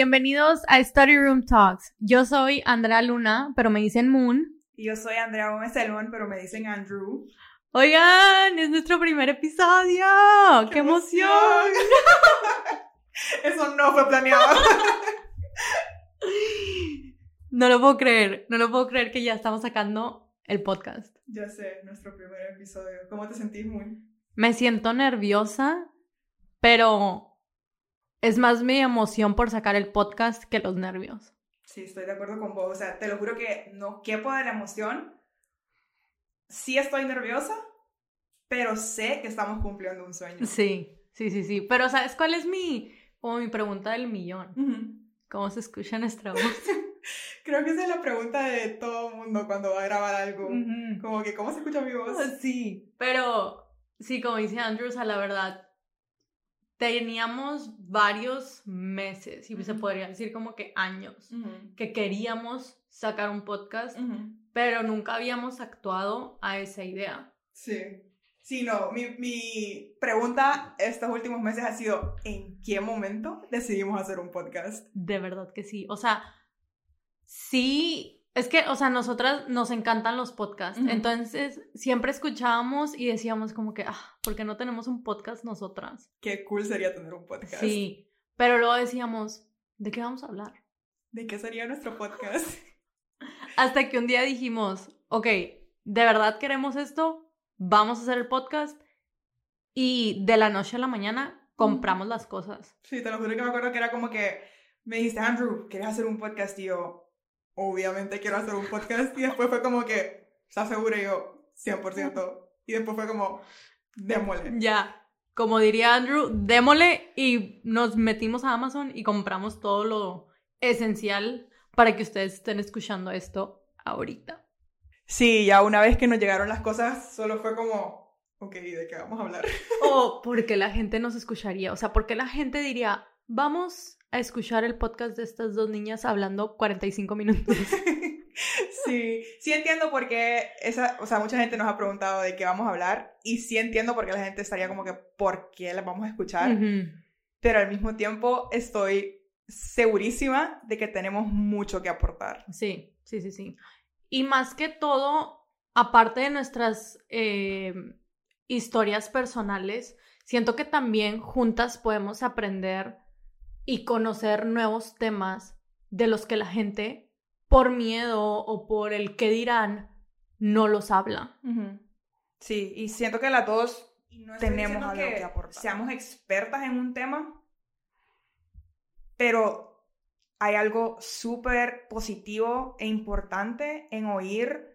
bienvenidos a Study Room Talks. Yo soy Andrea Luna, pero me dicen Moon. Y yo soy Andrea Gómez Selman, pero me dicen Andrew. Oigan, es nuestro primer episodio. ¡Qué, emoción! Eso no fue planeado. no lo puedo creer, no lo puedo creer que ya estamos sacando el podcast. Ya sé, nuestro primer episodio. ¿Cómo te sentís, Moon? Me siento nerviosa, pero es más mi emoción por sacar el podcast que los nervios. Sí, estoy de acuerdo con vos. O sea, te lo juro que no quepo de la emoción. Sí estoy nerviosa, pero sé que estamos cumpliendo un sueño. Sí, sí, sí, sí. Pero ¿sabes cuál es mi, como mi pregunta del millón? ¿Cómo se escucha nuestra voz? Creo que esa es la pregunta de todo mundo cuando va a grabar algo. Como que, ¿cómo se escucha mi voz? Sí, pero sí, como dice Andrews, a la verdad, teníamos varios meses, y se podría decir como que años, que queríamos sacar un podcast, pero nunca habíamos actuado a esa idea. Sí. Sí, no, mi, mi, pregunta estos últimos meses ha sido, ¿en qué momento decidimos hacer un podcast? De verdad que sí. O sea, sí es que, o sea, nosotras nos encantan los podcasts. Entonces, siempre escuchábamos y decíamos como que, ah, ¿por qué no tenemos un podcast nosotras? Qué cool sería tener un podcast. Sí, pero luego decíamos, ¿de qué vamos a hablar? ¿De qué sería nuestro podcast? Hasta que un día dijimos, ok, ¿de verdad queremos esto? Vamos a hacer el podcast. Y de la noche a la mañana compramos las cosas. Sí, te lo juro que me acuerdo que era como que me dijiste, Andrew, ¿quieres hacer un podcast? Y yo, obviamente quiero hacer un podcast. Y después fue como que, ¿estás segura? Y yo, 100%. Y después fue como, démole. Ya. Como diría Andrew, démole y nos metimos a Amazon y compramos todo lo esencial para que ustedes estén escuchando esto ahorita. Sí, ya una vez que nos llegaron las cosas, solo fue como, ok, ¿de qué vamos a hablar? O porque la gente nos escucharía, o sea, porque la gente diría, vamos a escuchar el podcast de estas dos niñas hablando 45 minutos. Sí, sí entiendo por qué esa, o sea, mucha gente nos ha preguntado de qué vamos a hablar y sí entiendo por qué la gente estaría como que por qué las vamos a escuchar, pero al mismo tiempo estoy segurísima de que tenemos mucho que aportar. Sí, sí, sí, sí. Y más que todo, aparte de nuestras eh, historias personales, siento que también juntas podemos aprender y conocer nuevos temas de los que la gente, por miedo o por el que dirán, no los habla. Sí, y siento que las dos tenemos algo que, aportar. Seamos expertas en un tema, pero hay algo súper positivo e importante en oír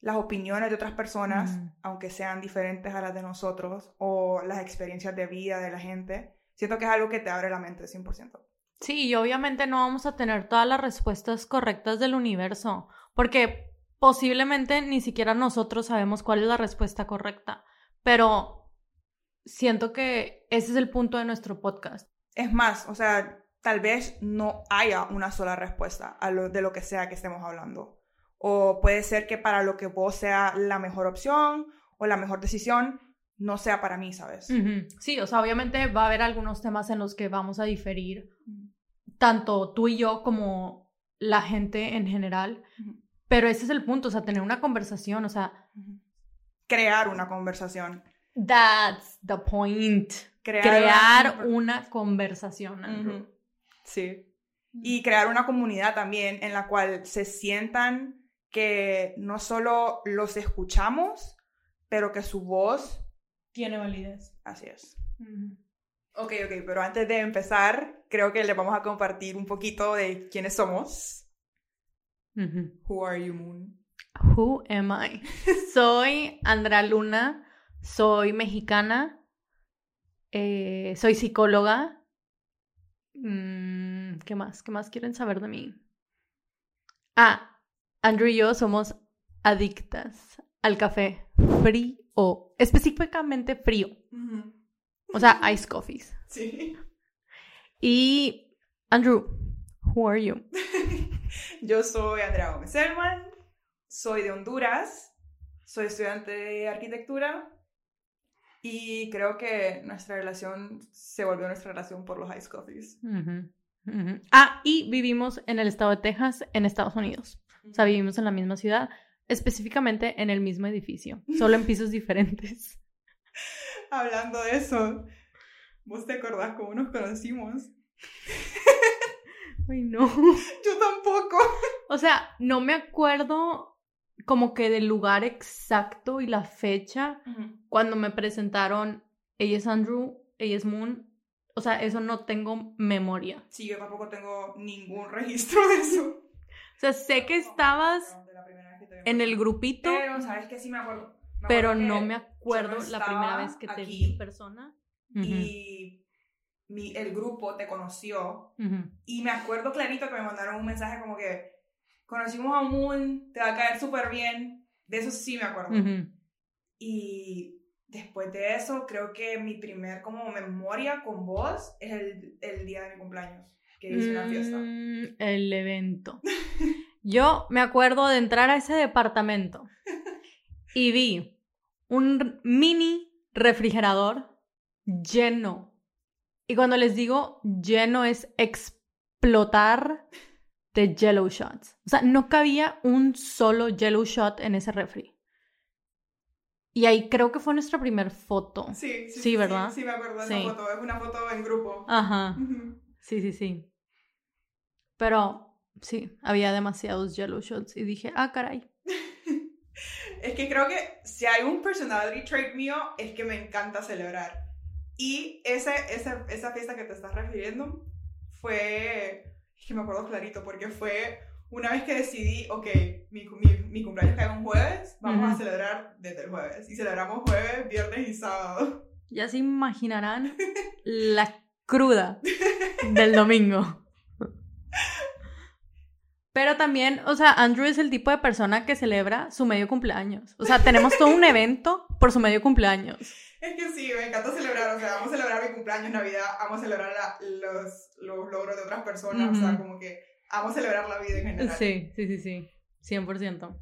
las opiniones de otras personas, aunque sean diferentes a las de nosotros, o las experiencias de vida de la gente siento que es algo que te abre la mente 100%. Sí, y obviamente no vamos a tener todas las respuestas correctas del universo, porque posiblemente ni siquiera nosotros sabemos cuál es la respuesta correcta, pero siento que ese es el punto de nuestro podcast. Es más, o sea, tal vez no haya una sola respuesta a lo, de lo que sea que estemos hablando. O puede ser que para lo que vos sea la mejor opción o la mejor decisión, no sea para mí, ¿sabes? Sí, o sea, obviamente va a haber algunos temas en los que vamos a diferir, tanto tú y yo como la gente en general, pero ese es el punto, o sea, tener una conversación, o sea... Crear una conversación. That's the point. Crear, una... conversación. Sí. Y crear una comunidad también en la cual se sientan que no solo los escuchamos, pero que su voz tiene validez. Así es. Ok, ok, pero antes de empezar, creo que le vamos a compartir un poquito de quiénes somos. Who are you, Moon? Who am I? soy Andrea Luna, soy mexicana, eh, soy psicóloga. Mm, ¿Qué más? ¿Qué más quieren saber de mí? Ah, Andrew y yo somos adictas al café frío o específicamente frío. O sea, ice coffees. Sí. Y Andrew, who are you? Yo soy Andrea Gómez Selman, soy de Honduras, soy estudiante de arquitectura y creo que nuestra relación se volvió nuestra relación por los ice coffees. Ah, y vivimos en el estado de Texas, en Estados Unidos. O sea, vivimos en la misma ciudad, específicamente en el mismo edificio, solo en pisos diferentes. Hablando de eso, ¿vos te acordás cómo nos conocimos? Ay, no. Yo tampoco. O sea, no me acuerdo como que del lugar exacto y la fecha cuando me presentaron, ella es Andrew, ella es Moon. O sea, eso no tengo memoria. Sí, yo tampoco tengo ningún registro de eso. O sea, sé que estabas en el grupito. Pero, ¿sabes qué? Sí me acuerdo. pero no me acuerdo la primera vez que te vi en persona. Y mi, el grupo te conoció. Y me acuerdo clarito que me mandaron un mensaje como que conocimos a Moon, te va a caer súper bien. De eso sí me acuerdo. Y después de eso, creo que mi primer como memoria con vos es el, el día de mi cumpleaños, que hice una fiesta. Mm, el evento. Yo me acuerdo de entrar a ese departamento y vi un mini refrigerador lleno y cuando les digo lleno es explotar de Jello Shots. O sea, no cabía un solo Jello Shot en ese refri. Y ahí creo que fue nuestra primera foto. Sí, sí, sí, ¿verdad? Sí, me acuerdo de esa foto. Es una foto en grupo. Ajá. Sí, sí, sí. Pero sí, había demasiados Jello Shots y dije, ah, caray. es que creo que si hay un personality trait mío, es que me encanta celebrar. Y ese, esa, esa fiesta que te estás refiriendo fue, es que me acuerdo clarito, porque fue una vez que decidí, ok, mi, mi, mi cumpleaños cae un jueves, vamos a celebrar desde el jueves. Y celebramos jueves, viernes y sábado. Ya se imaginarán la cruda del domingo. Pero también, o sea, Andrew es el tipo de persona que celebra su medio cumpleaños. O sea, tenemos todo un evento por su medio cumpleaños. Es que sí, me encanta celebrar, o sea, vamos a celebrar mi cumpleaños, Navidad, vamos a celebrar los, los, logros de otras personas, o sea, como que vamos a celebrar la vida en general. Sí, sí, sí, sí, 100%.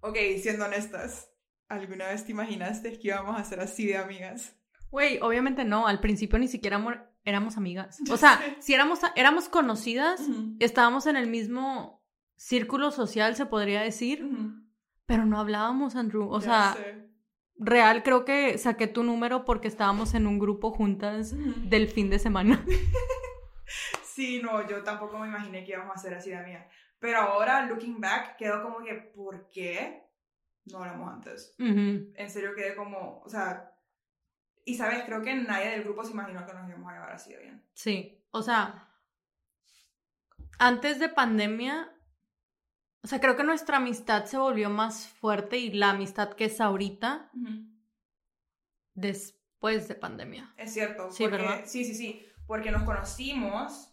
Ok, siendo honestas, ¿alguna vez te imaginaste que íbamos a ser así de amigas? Güey, obviamente no, al principio ni siquiera éramos amigas. O sea, si éramos, éramos conocidas, estábamos en el mismo círculo social, se podría decir, pero no hablábamos, Andrew. O sea, real creo que saqué tu número porque estábamos en un grupo juntas del fin de semana. Sí, no, yo tampoco me imaginé que íbamos a ser así de mía. Pero ahora, looking back, quedó como que, ¿por qué no hablamos antes? En serio quedé como, o sea, y sabes, creo que nadie del grupo se imaginó que nos íbamos a llevar así de bien. Sí, o sea, antes de pandemia, o sea, creo que nuestra amistad se volvió más fuerte y la amistad que es ahorita después de pandemia. Es cierto. Sí, ¿verdad? Sí, sí, sí. Porque nos conocimos,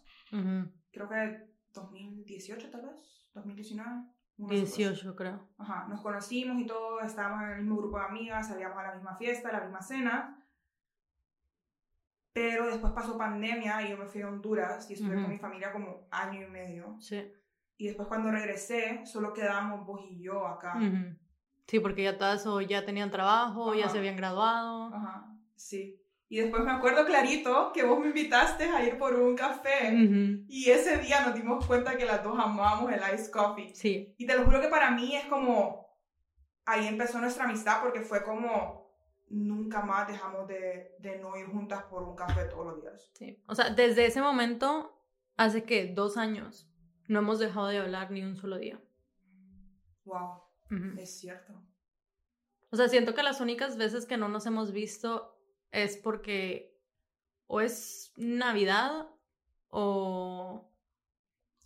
creo que 2018 tal vez, 2019. 18 creo. Ajá, nos conocimos y todo, estábamos en el mismo grupo de amigas, salíamos a la misma fiesta, a la misma cena. Pero después pasó pandemia y yo me fui a Honduras y estuve con mi familia como año y medio. Sí. Y después cuando regresé, solo quedábamos vos y yo acá. Sí, porque ya todas ya tenían trabajo, ya se habían graduado. Ajá, sí. Y después me acuerdo clarito que vos me invitaste a ir por un café. Y ese día nos dimos cuenta que las dos amábamos el ice coffee. Sí. Y te lo juro que para mí es como... Ahí empezó nuestra amistad porque fue como... Nunca más dejamos de, de no ir juntas por un café todos los días. Sí. O sea, desde ese momento, hace que dos años, no hemos dejado de hablar ni un solo día. Wow, es cierto. O sea, siento que las únicas veces que no nos hemos visto es porque o es Navidad o...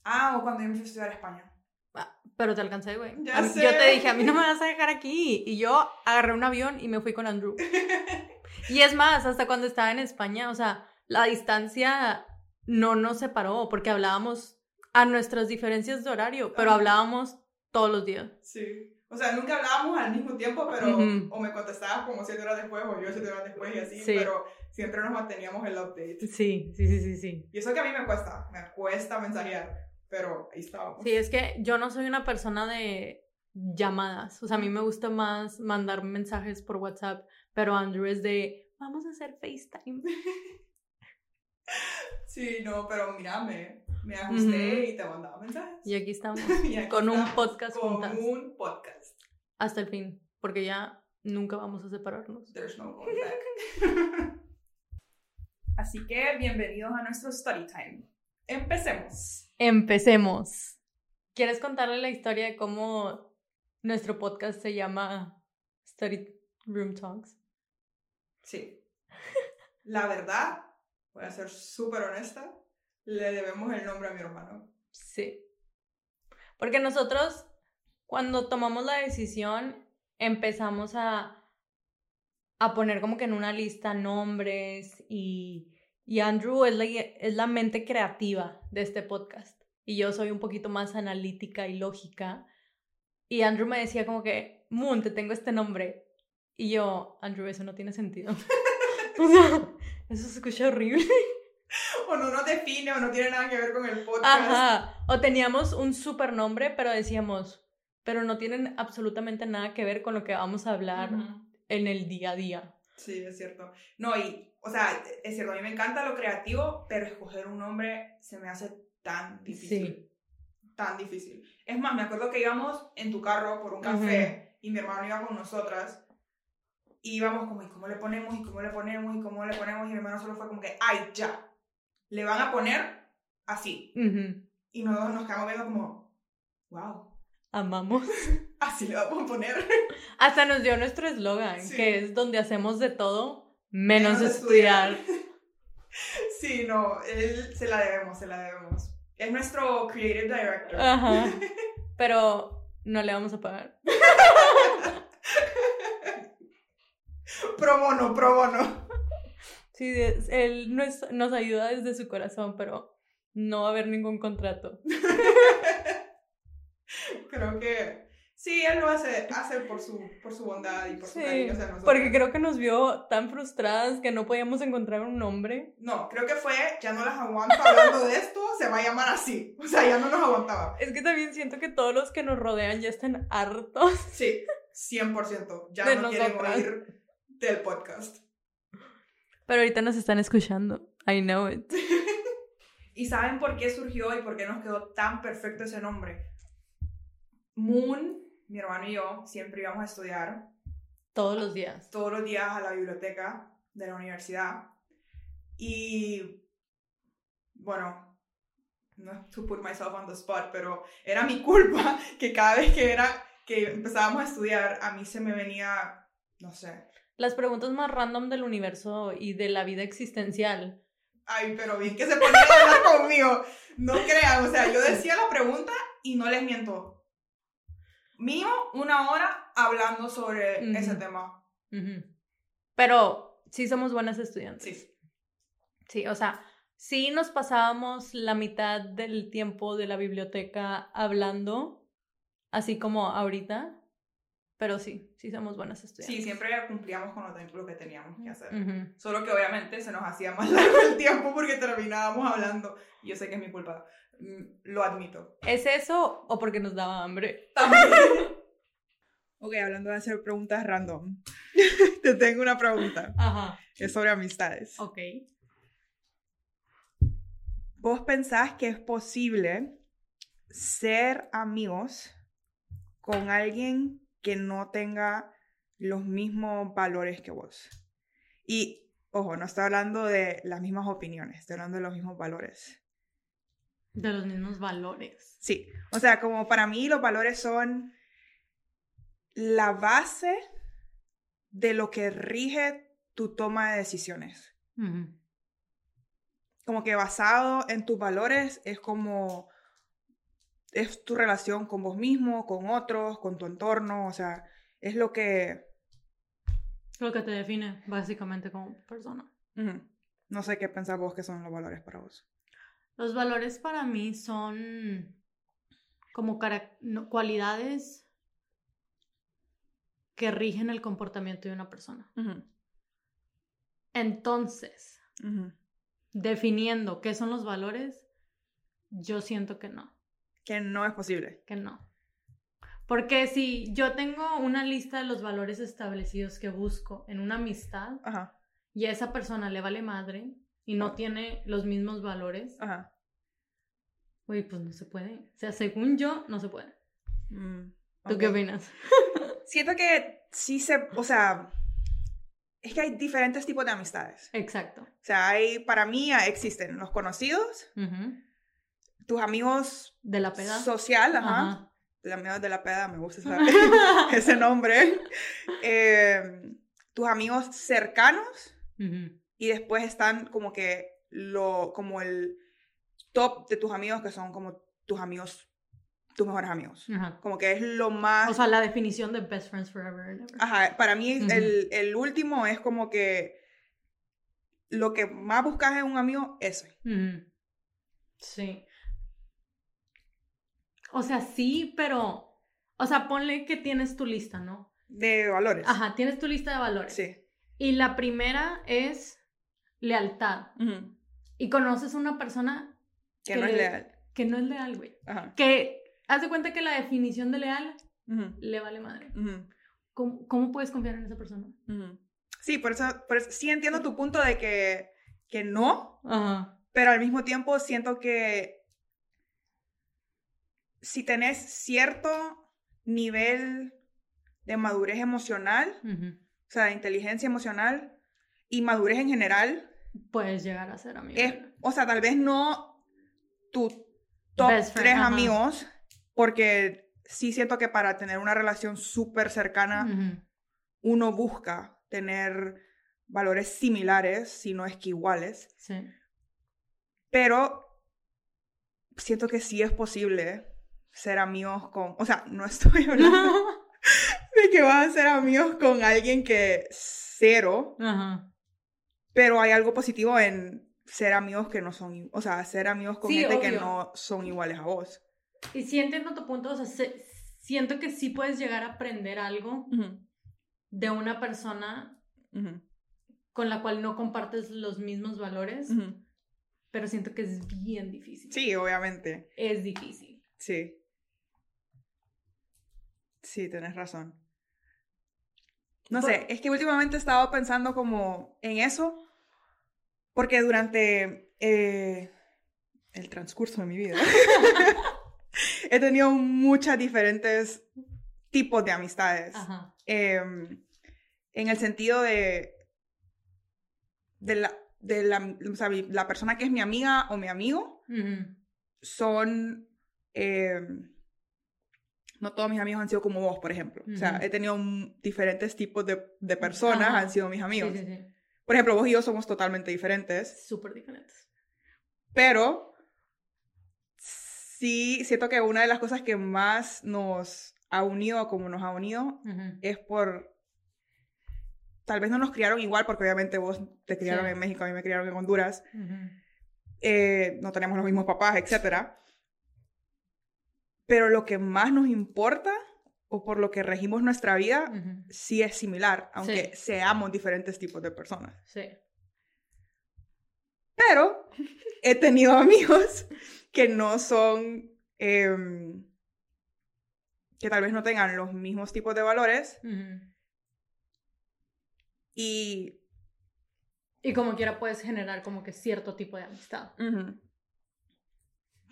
Ah, o cuando yo me fui a estudiar a España. Ah, pero te alcancé, güey. Yo te dije, a mí no me vas a dejar aquí. Y yo agarré un avión y me fui con Andrew. y es más, hasta cuando estaba en España, o sea, la distancia no nos separó porque hablábamos a nuestras diferencias de horario, pero hablábamos todos los días. Sí. O sea, nunca hablábamos al mismo tiempo, pero o me contestabas como siete horas después o yo siete horas después y así, pero siempre nos manteníamos el update. Sí, sí, sí, sí, sí. Y eso que a mí me cuesta, me cuesta mensajear, pero ahí estábamos. Sí, es que yo no soy una persona de llamadas, o sea, a mí me gusta más mandar mensajes por WhatsApp, pero Andrew es de, vamos a hacer FaceTime. Sí, no, pero mírame, me ajusté y te mandaba mensajes. Y aquí estamos, Y aquí con un podcast con juntas. un podcast. Hasta el fin, porque ya nunca vamos a separarnos. There's no going back. Así que bienvenidos a nuestro story time. Empecemos. Empecemos. ¿Quieres contarle la historia de cómo nuestro podcast se llama Study Room Talks? Sí. La verdad, voy a ser súper honesta, le debemos el nombre a mi hermano. Sí. Porque nosotros, cuando tomamos la decisión, empezamos a, a poner como que en una lista nombres y, y Andrew es la, es la mente creativa de este podcast. Y yo soy un poquito más analítica y lógica. Y Andrew me decía como que, Moon, te tengo este nombre. Y yo, Andrew, eso no tiene sentido. o sea, eso se escucha horrible. O no nos define o no tiene nada que ver con el podcast. Ajá. O teníamos un super nombre, pero decíamos, pero no tienen absolutamente nada que ver con lo que vamos a hablar Ujú. en el día a día. Sí, es cierto. No, y, o sea, es cierto, a mí me encanta lo creativo, pero escoger un nombre se me hace tan difícil. Sí. Tan difícil. Es más, me acuerdo que íbamos en tu carro por un café y mi hermano iba con nosotras. Y íbamos como, ¿y cómo le ponemos? ¿Y cómo le ponemos? ¿Y cómo le ponemos? Y mi hermano solo fue como que, ¡ay, ya! Le van a poner así. Y nosotros nos quedamos viendo como, ¡wow! Amamos. Así le vamos a poner. Hasta nos dio nuestro eslogan, Sí. que es donde hacemos de todo menos, Menos estudiar. Sí, no, él se la debemos, se la debemos. Es nuestro creative director. Ajá. Pero no le vamos a pagar. Pro bono, pro bono. Sí, él nos, nos ayuda desde su corazón, pero no va a haber ningún contrato. Creo que sí, él lo hace, hace por, su, por su bondad y por su Sí, cariño hacia nosotros. porque creo que nos vio tan frustradas que no podíamos encontrar un nombre. No, creo que fue, ya no las aguanto hablando de esto, se va a llamar así. O sea, ya no nos aguantaba. Es que también siento que todos los que nos rodean ya están hartos. Sí, 100%. Ya De no quieren nosotras. oír del podcast. Pero ahorita nos están escuchando. I know it. ¿Y saben por qué surgió y por qué nos quedó tan perfecto ese nombre? Moon, mi hermano y yo, siempre íbamos a estudiar Todos los días. todos los días a la biblioteca de la universidad. Y bueno, no to put myself on the spot, pero era mi culpa que cada vez que era que empezábamos a estudiar, a mí se me venía, no sé, Las preguntas más random del universo y de la vida existencial. ay, pero bien que se ponía a hablar conmigo. No crean, o sea, yo decía la pregunta y no les miento. Mío, una hora hablando sobre Ujú. ese tema. Ujú. Pero sí somos buenas estudiantes. Sí. Sí, o sea, sí nos pasábamos la mitad del tiempo de la biblioteca hablando, así como ahorita. Pero sí, sí somos buenas estudiantes. Sí, siempre cumplíamos con lo que teníamos que hacer. Ujú. Solo que obviamente se nos hacía más largo el tiempo porque terminábamos hablando. Yo sé que es mi culpa. Mm, Lo admito. ¿Es eso o porque nos daba hambre? También. ok, hablando de hacer preguntas random. Te tengo una pregunta. Ajá. Es sobre amistades. Ok. ¿Vos pensás que es posible ser amigos con alguien que no tenga los mismos valores que vos? Y, ojo, no estoy hablando de las mismas opiniones, estoy hablando de los mismos valores. De los mismos valores. Sí, o sea, como para mí los valores son la base de lo que rige tu toma de decisiones. Como que basado en tus valores es como es tu relación con vos mismo, con otros, con tu entorno, o sea, es lo que Lo que te define básicamente como persona. no sé qué pensás vos que son los valores para vos. Los valores para mí son como no, cualidades que rigen el comportamiento de una persona. Entonces, definiendo qué son los valores, yo siento que no, Que no es posible. que no. Porque si yo tengo una lista de los valores establecidos que busco en una amistad Ajá. y a esa persona le vale madre y no tiene los mismos valores, Ajá. Uy, pues no se puede. O sea, según yo, no se puede. Mm, ¿Tú qué opinas? Siento que sí se, o sea, es que hay diferentes tipos de amistades. Exacto. O sea, hay, para mí existen los conocidos, tus amigos De la peda. social, ajá. Ajá. Los amigos de la peda, me gusta ese nombre. Eh, tus amigos cercanos. Y después están como que lo, como el top de tus amigos que son como tus amigos, tus mejores amigos. Ajá. Como que es lo más... O sea, la definición de best friends forever and ever. Ajá, para mí el, el último es como que lo que más buscas en un amigo, ese. Ujú. Sí. O sea, sí, pero. O sea, ponle que tienes tu lista, ¿no? De valores. Ajá, tienes tu lista de valores. Sí. Y la primera es lealtad. Y conoces una persona Que Que no es le- leal. que no es leal, güey. Ajá. Que haz de cuenta que la definición de leal le vale madre. ¿Cómo, cómo puedes confiar en esa persona? Sí, por eso, por eso sí entiendo tu punto de que, que no, pero al mismo tiempo siento que si tenés cierto nivel de madurez emocional, o sea, de inteligencia emocional y madurez en general, Puedes llegar a ser amigo. es, o sea, tal vez no tu top friend, tres ajá. amigos, porque sí siento que para tener una relación súper cercana, uno busca tener valores similares, si no es que iguales, Sí. pero siento que sí es posible ser amigos con, o sea, no estoy hablando de que vas a ser amigos con alguien que cero, Ajá. Pero hay algo positivo en ser amigos que no son, o sea, ser amigos con Sí, gente que no son iguales a vos. Y sí entiendo tu punto, o sea, se- siento que sí puedes llegar a aprender algo de una persona con la cual no compartes los mismos valores, pero siento que es bien difícil. Sí, obviamente, Es difícil. sí. Sí, tenés razón. No sé, es que últimamente he estado pensando como en eso, porque durante eh, el transcurso de mi vida he tenido muchas diferentes tipos de amistades. Em, en el sentido de, de, la, de la, o sea, mi- la persona que es mi amiga o mi amigo son... eh, no todos mis amigos han sido como vos, por ejemplo. O sea, he tenido un- diferentes tipos de, de personas, Ajá. han sido mis amigos. Sí, sí, sí. Por ejemplo, vos y yo somos totalmente diferentes, Súper diferentes. pero sí siento que una de las cosas que más nos ha unido como nos ha unido Ujú. es por... Tal vez no nos criaron igual, porque obviamente vos te criaron en México, a mí me criaron en Honduras, Ujú. eh, no tenemos los mismos papás, etc. Pero lo que más nos importa, o por lo que regimos nuestra vida, sí es similar, aunque Sí. seamos diferentes tipos de personas. Sí. Pero he tenido amigos que no son, em, que tal vez no tengan los mismos tipos de valores y... Y como quiera puedes generar como que cierto tipo de amistad. ujú,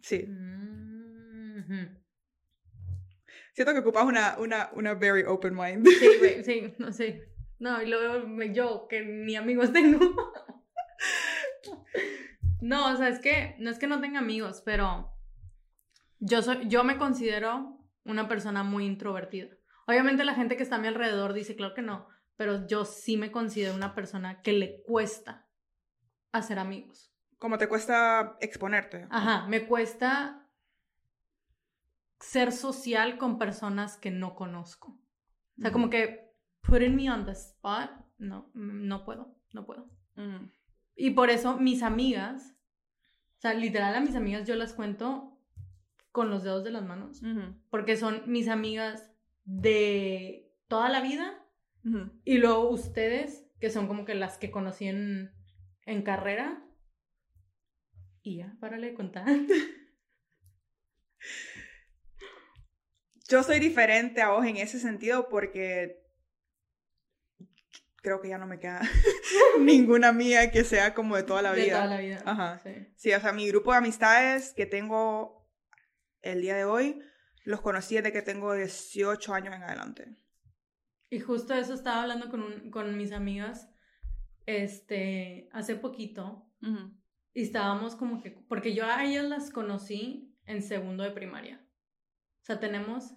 Sí, Mm. Siento que ocupas una, una, una very open mind. Sí, güey, sí, no sé. No, y luego yo, que ni amigos tengo. No, o sea, es que no es que no tenga amigos, pero yo soy, yo me considero una persona muy introvertida. Obviamente la gente que está a mi alrededor dice, claro que no, pero yo sí me considero una persona que le cuesta hacer amigos. Como te cuesta exponerte. Ajá, me cuesta ser social con personas que no conozco. O sea, como que putting me on the spot, no, mm, no puedo, no puedo. Y por eso mis amigas, o sea, literal a mis amigas yo las cuento con los dedos de las manos, porque son mis amigas de toda la vida y luego ustedes, que son como que las que conocí en, en carrera. Y ya, párale de contar. Yo soy diferente a vos en ese sentido porque creo que ya no me queda ninguna amiga que sea como de toda la vida. De toda la vida. Ajá. Sí. Sí, o sea, mi grupo de amistades que tengo el día de hoy, los conocí desde que tengo 18 años en adelante. Y justo eso estaba hablando con, un- con mis amigas, este, hace poquito, y estábamos como que, porque yo a ellas las conocí en segundo de primaria. O sea, tenemos,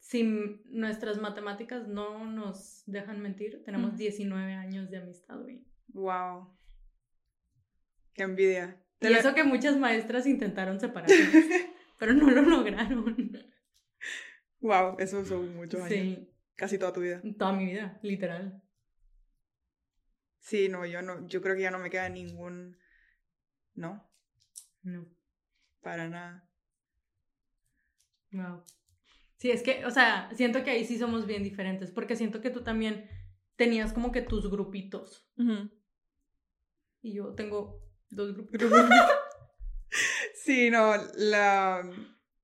si nuestras matemáticas no nos dejan mentir, tenemos Ujú. 19 años de amistad, güey. Wow. Qué envidia. Y eso que muchas maestras intentaron separarnos, pero no lo lograron. Wow, eso son muchos años. Sí, Casi toda tu vida. toda mi vida, literal. Sí, no, yo no, yo creo que ya no me queda ningún. No, No. para nada. Wow. Sí, es que, o sea, siento que ahí sí somos bien diferentes, porque siento que tú también tenías como que tus grupitos. Y yo tengo dos grupitos. Sí, no, la,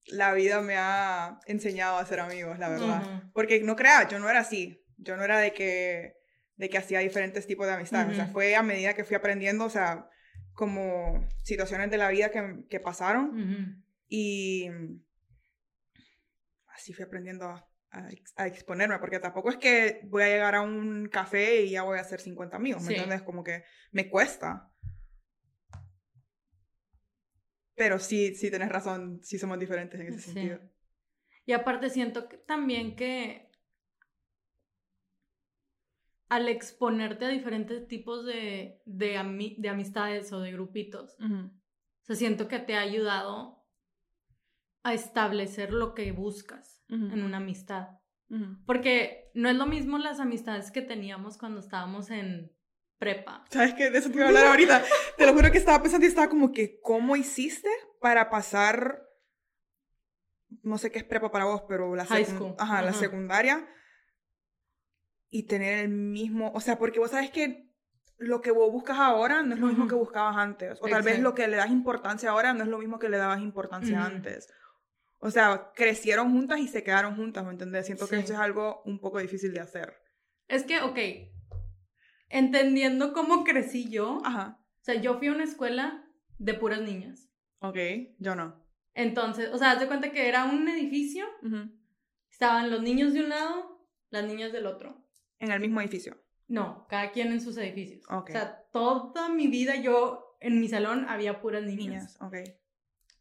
la vida me ha enseñado a ser amigos, la verdad. Porque no creas, yo no era así. Yo no era de que, de que hacía diferentes tipos de amistades. O sea, fue a medida que fui aprendiendo, o sea, como situaciones de la vida que, que pasaron. Y así fui aprendiendo a, a ex- a exponerme, porque tampoco es que voy a llegar a un café y ya voy a hacer 50 amigos, ¿me Sí. entiendes? Como que me cuesta. Pero sí, sí tienes razón, sí somos diferentes en ese Sí. sentido. Y aparte siento que también que al exponerte a diferentes tipos de, de, ami- de amistades o de grupitos, o sea, siento que te ha ayudado a establecer lo que buscas en una amistad. Porque no es lo mismo las amistades que teníamos cuando estábamos en prepa. ¿Sabes qué? De eso te iba a hablar ahorita. Te lo juro que estaba pensando y estaba como que, ¿cómo hiciste para pasar, no sé qué es prepa para vos, pero la, High school. Ajá, la Ajá. secundaria y tener el mismo, o sea, porque vos sabes que lo que vos buscas ahora no es lo mismo que buscabas antes, o tal vez Exacto. lo que le das importancia ahora no es lo mismo que le dabas importancia antes. O sea, crecieron juntas y se quedaron juntas, ¿me entiendes? Siento que Sí. eso es algo un poco difícil de hacer. Es que, ok, entendiendo cómo crecí yo, Ajá. o sea, yo fui a una escuela de puras niñas. Ok, yo no. Entonces, o sea, haz de cuenta que era un edificio, Ujú. estaban los niños de un lado, las niñas del otro. En el mismo edificio. No, cada quien en sus edificios. Ok. O sea, toda mi vida yo, en mi salón había puras niñas. Niñas, ok.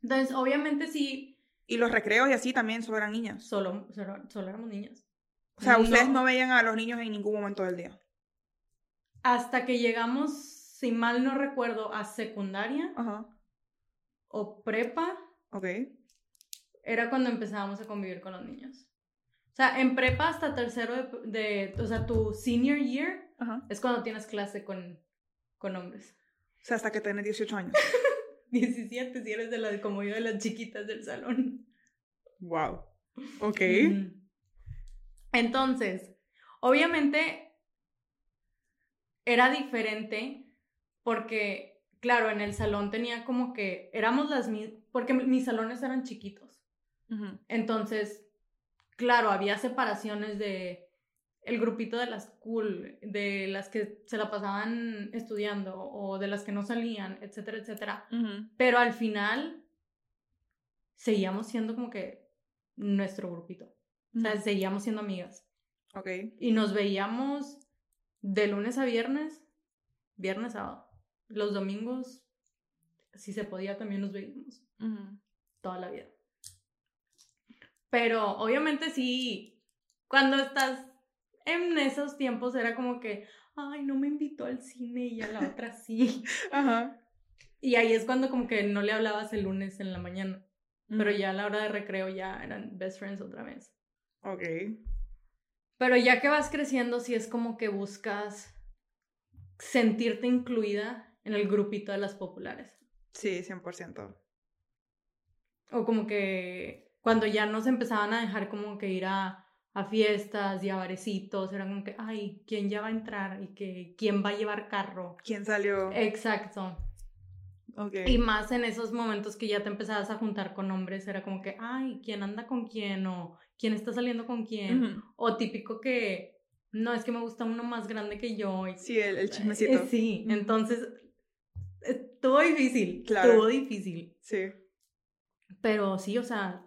Entonces, obviamente sí, Y los recreos y así también solo eran niñas. solo, solo, solo éramos niñas. O sea, No. ustedes no veían a los niños en ningún momento del día. Hasta que llegamos, si mal no recuerdo, a secundaria Ajá. o prepa, Ok. era cuando empezábamos a convivir con los niños. O sea, en prepa hasta tercero de, de- o sea, tu senior year Ajá. es cuando tienes clase con, con hombres. O sea, hasta que tenés 18 años. 17 si eres de las, como yo, de las chiquitas del salón. wow. Ok. Entonces, obviamente era diferente porque, claro, en el salón tenía como que éramos las mismas, porque mi- mis salones eran chiquitos. Entonces, claro, había separaciones de el grupito de las cool, de las que se la pasaban estudiando o de las que no salían, etcétera, etcétera. Pero al final seguíamos siendo como que nuestro grupito. O sea, seguíamos siendo amigas. Ok. Y nos veíamos de lunes a viernes, viernes, sábado. Los domingos, si se podía, también nos veíamos toda la vida. Pero obviamente sí, cuando estás en esos tiempos era como que, ay, no me invitó al cine y a la otra sí. Ajá. Y ahí es cuando como que no le hablabas el lunes en la mañana. Pero ya a la hora de recreo ya eran best friends otra vez. Ok. Pero ya que vas creciendo, sí es como que buscas sentirte incluida en el grupito de las populares. Sí, 100%. O como que cuando ya nos empezaban a dejar como que ir a, a fiestas y a barecitos, era como que, ay, ¿quién ya va a entrar? Y que, ¿quién va a llevar carro? ¿Quién salió? Exacto. ok. Y más en esos momentos que ya te empezabas a juntar con hombres, era como que, ay, ¿quién anda con quién? O ¿quién está saliendo con quién? O típico que no, es que me gusta uno más grande que yo. Sí, el, el chismecito. Eh, sí, entonces estuvo difícil, claro. estuvo difícil. Sí. Pero sí, o sea,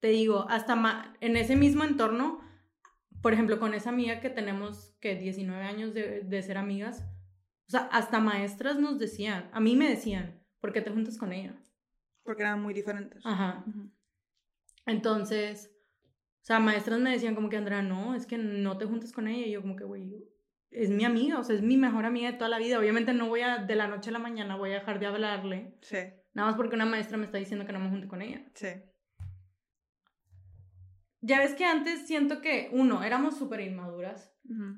te digo, hasta en ese mismo entorno, por ejemplo, con esa amiga que tenemos, que 19 años de, de ser amigas, o sea, hasta maestras nos decían, a mí me decían, ¿por qué te juntas con ella? Porque eran muy diferentes. Ajá. Entonces, o sea, maestras me decían como que, Andrea, no, es que no te juntas con ella. Y yo como que, güey, es mi amiga, o sea, es mi mejor amiga de toda la vida. Obviamente no voy a, de la noche a la mañana, voy a dejar de hablarle. Sí. Nada más porque una maestra me está diciendo que no me junte con ella. Sí. Ya ves que antes siento que, uno, éramos súper inmaduras.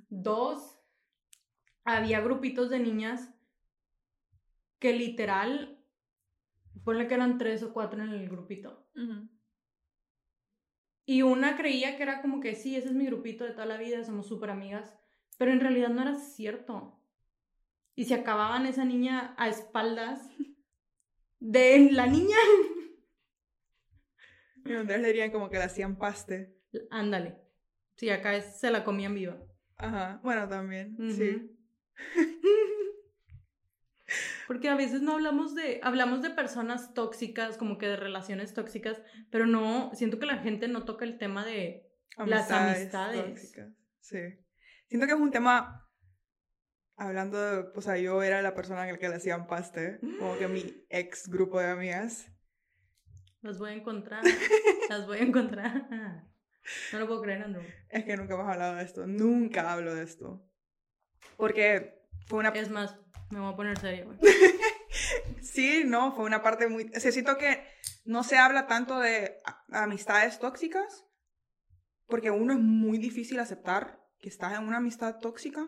Dos, había grupitos de niñas que literal, ponle que eran tres o cuatro en el grupito. Y una creía que era como que sí, ese es mi grupito de toda la vida, somos súper amigas, pero en realidad no era cierto. Y se acababan esa niña a espaldas de la niña. Y Andrés le dirían como que la hacían paste. Ándale. Sí, acá se la comían viva. Ajá, bueno, también, sí. Porque a veces no hablamos de, hablamos de personas tóxicas, como que de relaciones tóxicas, pero no, siento que la gente no toca el tema de las amistades. Sí. Siento que es un tema, hablando de, o sea, yo era la persona en la que le hacían paste, como que mi ex grupo de amigas. Las voy a encontrar, las voy a encontrar. No lo puedo creer, Andrew. Es que nunca hemos hablado de esto, nunca hablo de esto. Porque fue una... Es más, me voy a poner serio, sí, no, fue una parte muy... Necesito que no se habla tanto de amistades tóxicas, porque uno es muy difícil aceptar que estás en una amistad tóxica.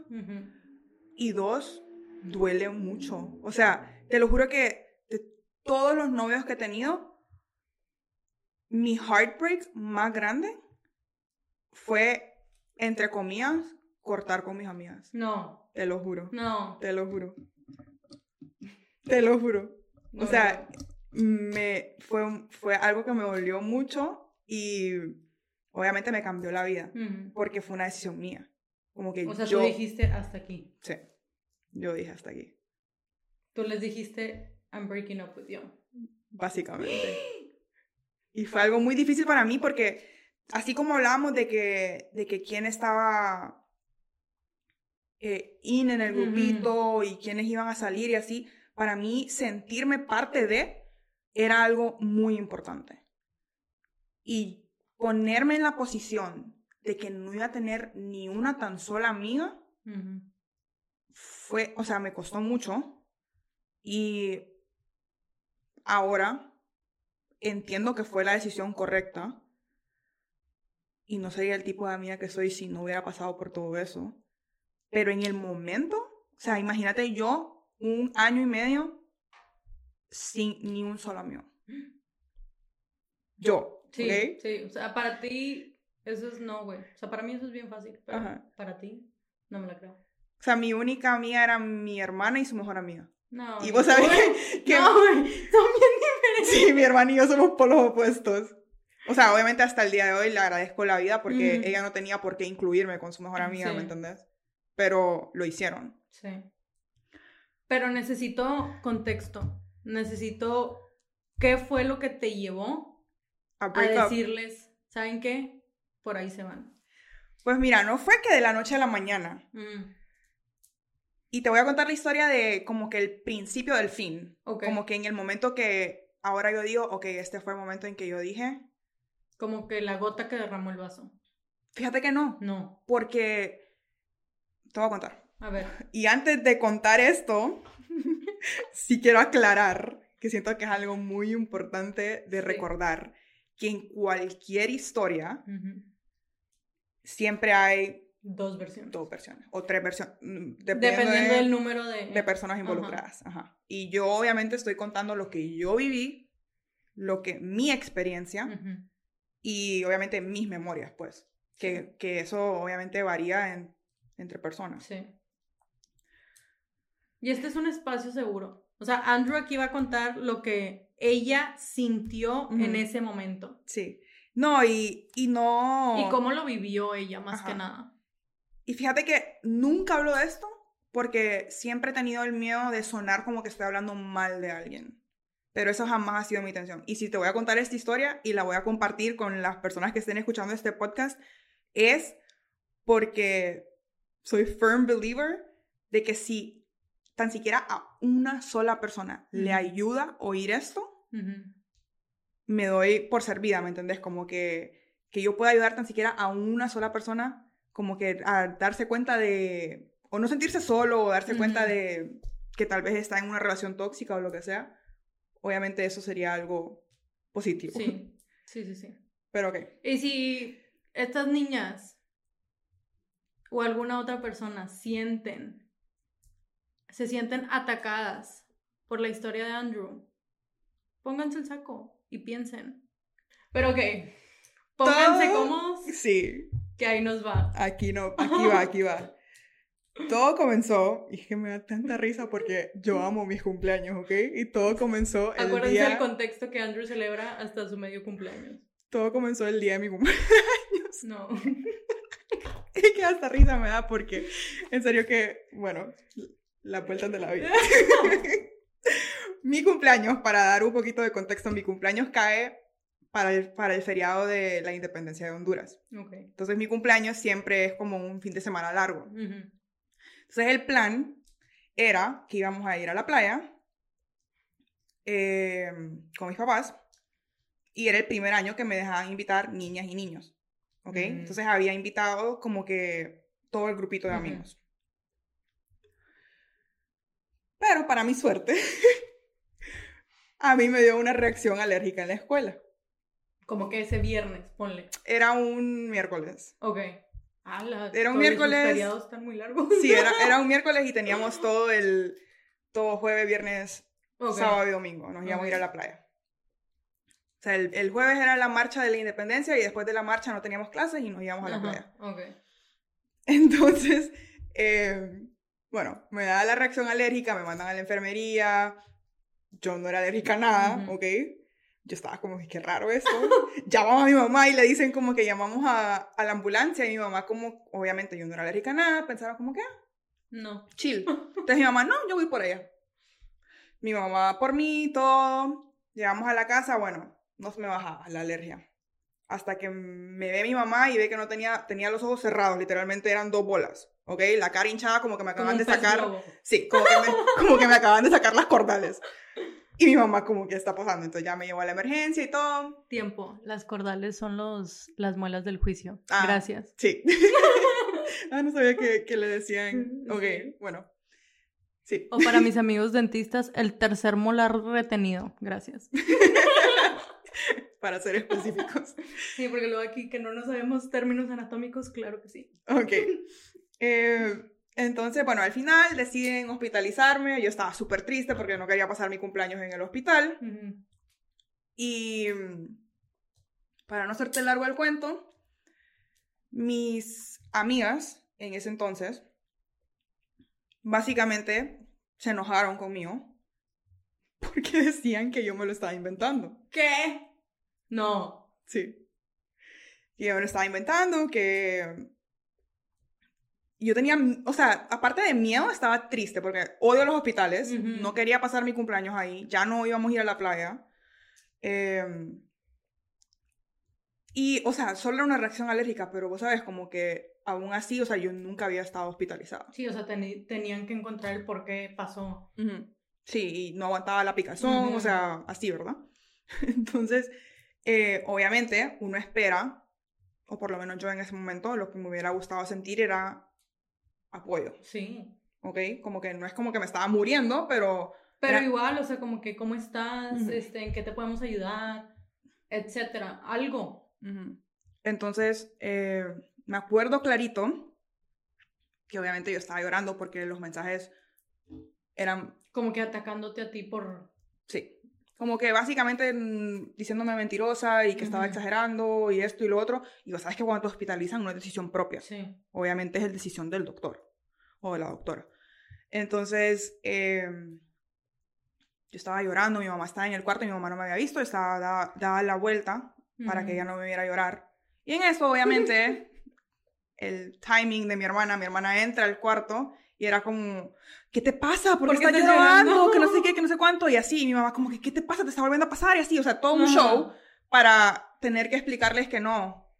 Y dos, duele mucho. O sea, te lo juro que de todos los novios que he tenido, mi heartbreak más grande fue, entre comillas, cortar con mis amigas. No. Te lo juro. No. Te lo juro. Te lo juro. o sea, me fue, fue algo que me dolió mucho y obviamente me cambió la vida porque fue una decisión mía. Como que o sea, tú dijiste hasta aquí. Sí. Yo dije hasta aquí. Tú les dijiste, I'm breaking up with you. Básicamente. y fue algo muy difícil para mí porque así como hablábamos de que, de que quién estaba eh, in en el grupito y quiénes iban a salir y así, para mí sentirme parte de era algo muy importante. Y ponerme en la posición de que no iba a tener ni una tan sola amiga, fue, o sea, me costó mucho. Y ahora entiendo que fue la decisión correcta. Y no sería el tipo de amiga que soy si no hubiera pasado por todo eso. Pero en el momento, o sea, imagínate yo un año y medio sin ni un solo amigo. Yo. Sí, sí. O sea, para ti, eso es no, güey. O sea, para mí eso es bien fácil. Pero para ti, no me la creo. O sea, mi única amiga era mi hermana y su mejor amiga. No. Y vos sabés que. No, güey. Son bien. Sí, mi hermana y yo somos polos opuestos. O sea, obviamente hasta el día de hoy le agradezco la vida porque ella no tenía por qué incluirme con su mejor amiga, ¿me entendés? pero lo hicieron. Sí. Pero necesito contexto. Necesito qué fue lo que te llevó a, decirles, ¿saben qué? Por ahí se van. Pues mira, no fue que de la noche a la mañana. Mm. Y te voy a contar la historia de como que el principio del fin. Como que en el momento que ahora yo digo, ok, este fue el momento en que yo dije. Como que la gota que derramó el vaso. Fíjate que no. No. Porque te voy a contar. A ver. Y antes de contar esto, sí quiero aclarar que siento que es algo muy importante de recordar que en cualquier historia siempre hay dos versiones. Dos versiones o tres versiones. Mm, dependiendo, del número de... de personas involucradas. Ajá. Y yo obviamente estoy contando lo que yo viví, lo que mi experiencia y obviamente mis memorias, pues. Que, que eso obviamente varía en entre personas. Sí. Y este es un espacio seguro. O sea, Andrew aquí va a contar lo que ella sintió en ese momento. Sí. No, y, y no... Y cómo lo vivió ella, más que nada. Y fíjate que nunca hablo de esto porque siempre he tenido el miedo de sonar como que estoy hablando mal de alguien. Pero eso jamás ha sido mi intención. Y si te voy a contar esta historia y la voy a compartir con las personas que estén escuchando este podcast, es porque soy firm believer de que si tan siquiera a una sola persona le ayuda oír esto, me doy por servida, ¿me entendés? Como que, que yo pueda ayudar tan siquiera a una sola persona, como que a darse cuenta de, o no sentirse solo, o darse cuenta de que tal vez está en una relación tóxica o lo que sea, obviamente eso sería algo positivo. Sí, sí, sí, sí. Pero ok. Y si estas niñas o alguna otra persona sienten, se sienten atacadas por la historia de Andrew, pónganse el saco y piensen. Pero ok, pónganse cómodos. Sí. Que ahí nos va. Aquí no, aquí va, aquí va. Todo comenzó, y es que me da tanta risa porque yo amo mis cumpleaños, ¿ok? Y todo comenzó el Acuérdense día... del contexto que Andrew celebra hasta su medio cumpleaños. Todo comenzó el día de mi cumpleaños. No. Es que hasta risa me da porque, en serio que, bueno, la vuelta de la vida. mi cumpleaños, para dar un poquito de contexto, mi cumpleaños cae para el, para el feriado de la independencia de Honduras. Ok. Entonces mi cumpleaños siempre es como un fin de semana largo. Entonces el plan era que íbamos a ir a la playa eh, con mis papás y era el primer año que me dejaban invitar niñas y niños. ¿Ok? Mm. Entonces había invitado como que todo el grupito de amigos. Pero para mi suerte, a mí me dio una reacción alérgica en la escuela. Como que ese viernes, ponle. Era un miércoles. Ok. Ala, Era un miércoles. feriados están muy largos. Sí, era, era un miércoles y teníamos todo el, todo jueves, viernes, Ok. sábado y domingo. Nos íbamos a ir a la playa. O sea, el, el jueves era la marcha de la independencia y después de la marcha no teníamos clases y nos íbamos a la playa. Ok. Entonces, eh, bueno, me da la reacción alérgica, me mandan a la enfermería. Yo no era alérgica a nada, Ujú. ¿ok? Yo estaba como, qué raro esto. Llamamos a mi mamá y le dicen como que llamamos a, a la ambulancia y mi mamá como, obviamente yo no era alérgica a nada, pensaba como que, ah, No. chill. Entonces mi mamá, no, yo voy por ella. Mi mamá por mí, todo. Llegamos a la casa, bueno, no se me bajaba la alergia. Hasta que me ve mi mamá y ve que no tenía, tenía los ojos cerrados, literalmente eran dos bolas, ¿ok? La cara hinchada como que me acaban de sacar, sí, como que, me, como que me acaban de sacar las cordales. Y mi mamá como, ¿qué está pasando? Entonces ya me llevó a la emergencia y todo. Tiempo. Las cordales son los, las muelas del juicio. Ah. Gracias. Sí. ah, no sabía que, que le decían, ok, Sí. bueno. Sí. O para mis amigos dentistas, el tercer molar retenido. Gracias. Para ser específicos. Sí, porque luego aquí que no nos sabemos términos anatómicos, claro que sí. Ok. Eh, entonces, bueno, al final deciden hospitalizarme. Yo estaba súper triste porque no quería pasar mi cumpleaños en el hospital. Y para no hacerte largo el cuento, mis amigas en ese entonces básicamente se enojaron conmigo porque decían que yo me lo estaba inventando. ¿Qué? No. Sí. Que yo me lo estaba inventando, que yo tenía, o sea, aparte de miedo, estaba triste porque odio los hospitales, Ujú. no quería pasar mi cumpleaños ahí, ya no íbamos a ir a la playa. Em, y, o sea, solo era una reacción alérgica, pero vos sabes, como que aún así, o sea, yo nunca había estado hospitalizada. Sí, o sea, tenían que encontrar el por qué pasó. Ujú. Sí, y no aguantaba la picazón, Ujú. o sea, así, ¿verdad? Entonces, eh, obviamente, uno espera, o por lo menos yo en ese momento, lo que me hubiera gustado sentir era apoyo, Sí. ¿ok? Como que no es como que me estaba muriendo, pero... Pero Era- igual, o sea, como que cómo estás, este, en qué te podemos ayudar, etcétera. Algo. Entonces, eh, me acuerdo clarito que obviamente yo estaba llorando porque los mensajes eran Como que atacándote a ti por. Sí. Como que básicamente mm, diciéndome mentirosa y que estaba exagerando y esto y lo otro. Y vos sabes que cuando te hospitalizan no es decisión propia. Sí. Obviamente es decisión del doctor o de la doctora. Entonces, eh, yo estaba llorando, mi mamá estaba en el cuarto, mi mamá no me había visto, estaba daba la vuelta para que ella no me viera llorar. Y en eso, obviamente, el timing de mi hermana. Mi hermana entra al cuarto y era como, ¿qué te pasa? ¿Por qué, ¿Por qué estás estás llorando? llorando? Que no sé qué, que no sé cuánto. Y así, y mi mamá como que, ¿qué te pasa? ¿Te está volviendo a pasar? Y así, o sea, todo un Ajá. show para tener que explicarles que no.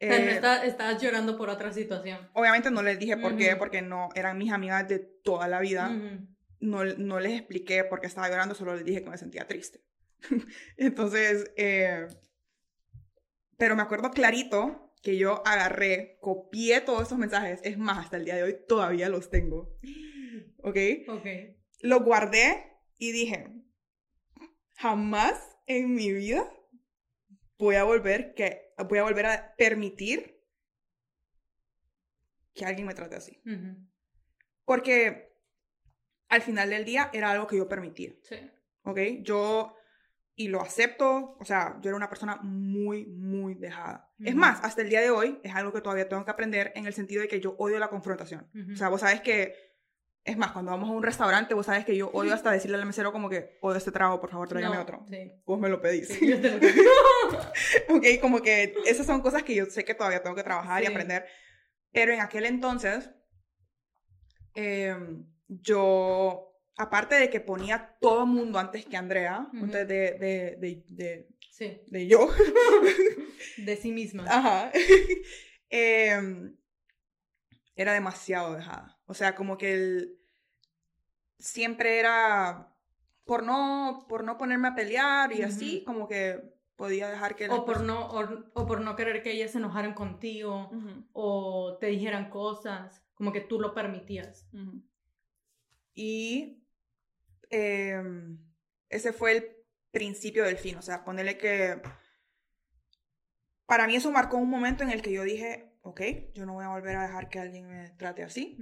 O sea, no Eh, está- estabas llorando por otra situación. Obviamente no les dije por qué, Ujú. porque no, eran mis amigas de toda la vida. Ujú. No, no les expliqué por qué estaba llorando, solo les dije que me sentía triste. Entonces, eh, pero me acuerdo clarito que yo agarré, copié todos esos mensajes. Es más, hasta el día de hoy todavía los tengo. ¿Ok? Ok. Los guardé y dije, jamás en mi vida voy a volver que voy a volver a permitir que alguien me trate así. Porque al final del día era algo que yo permitía, Sí. ¿ok? Yo, y lo acepto, o sea, yo era una persona muy, muy dejada. Es Ujú. más, hasta el día de hoy es algo que todavía tengo que aprender en el sentido de que yo odio la confrontación. Ujú. O sea, vos sabes que, es más, cuando vamos a un restaurante, vos sabes que yo odio hasta decirle al mesero como que, odio este trago, por favor, tráigame No, otro. Sí. Vos me lo pedís. Sí, yo te lo ok, como que esas son cosas que yo sé que todavía tengo que trabajar y Sí. aprender. Pero en aquel entonces, em, yo, aparte de que ponía todo mundo antes que Andrea, antes de, de, de, de, Sí. de yo, De sí misma. ajá, em, era demasiado dejada. O sea, como que el, siempre era por no, por no ponerme a pelear y así, como que podía dejar que... O por, no, o, o por no querer que ellas se enojaran contigo Ujú. o te dijeran cosas, como que tú lo permitías. Y em, ese fue el principio del fin, o sea, ponerle que para mí eso marcó un momento en el que yo dije, ok, yo no voy a volver a dejar que alguien me trate así.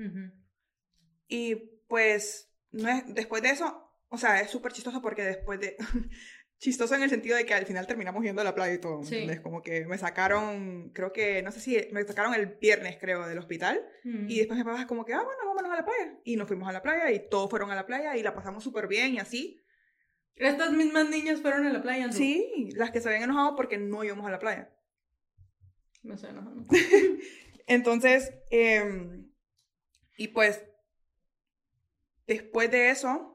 Y pues, no es, después de eso, o sea, es súper chistoso porque después de... chistoso en el sentido de que al final terminamos yendo a la playa y todo, ¿me Sí. Como que me sacaron, creo que, no sé si, me sacaron el viernes, creo, del hospital. Ujú. Y después mi papá es como que, ah, bueno, vámonos a la playa. Y nos fuimos a la playa y todos fueron a la playa y la pasamos súper bien y así. Estas mismas niñas fueron a la playa. ¿no? Sí, las que se habían enojado porque no íbamos a la playa. Me estoy enojando. Entonces, em, y pues, después de eso,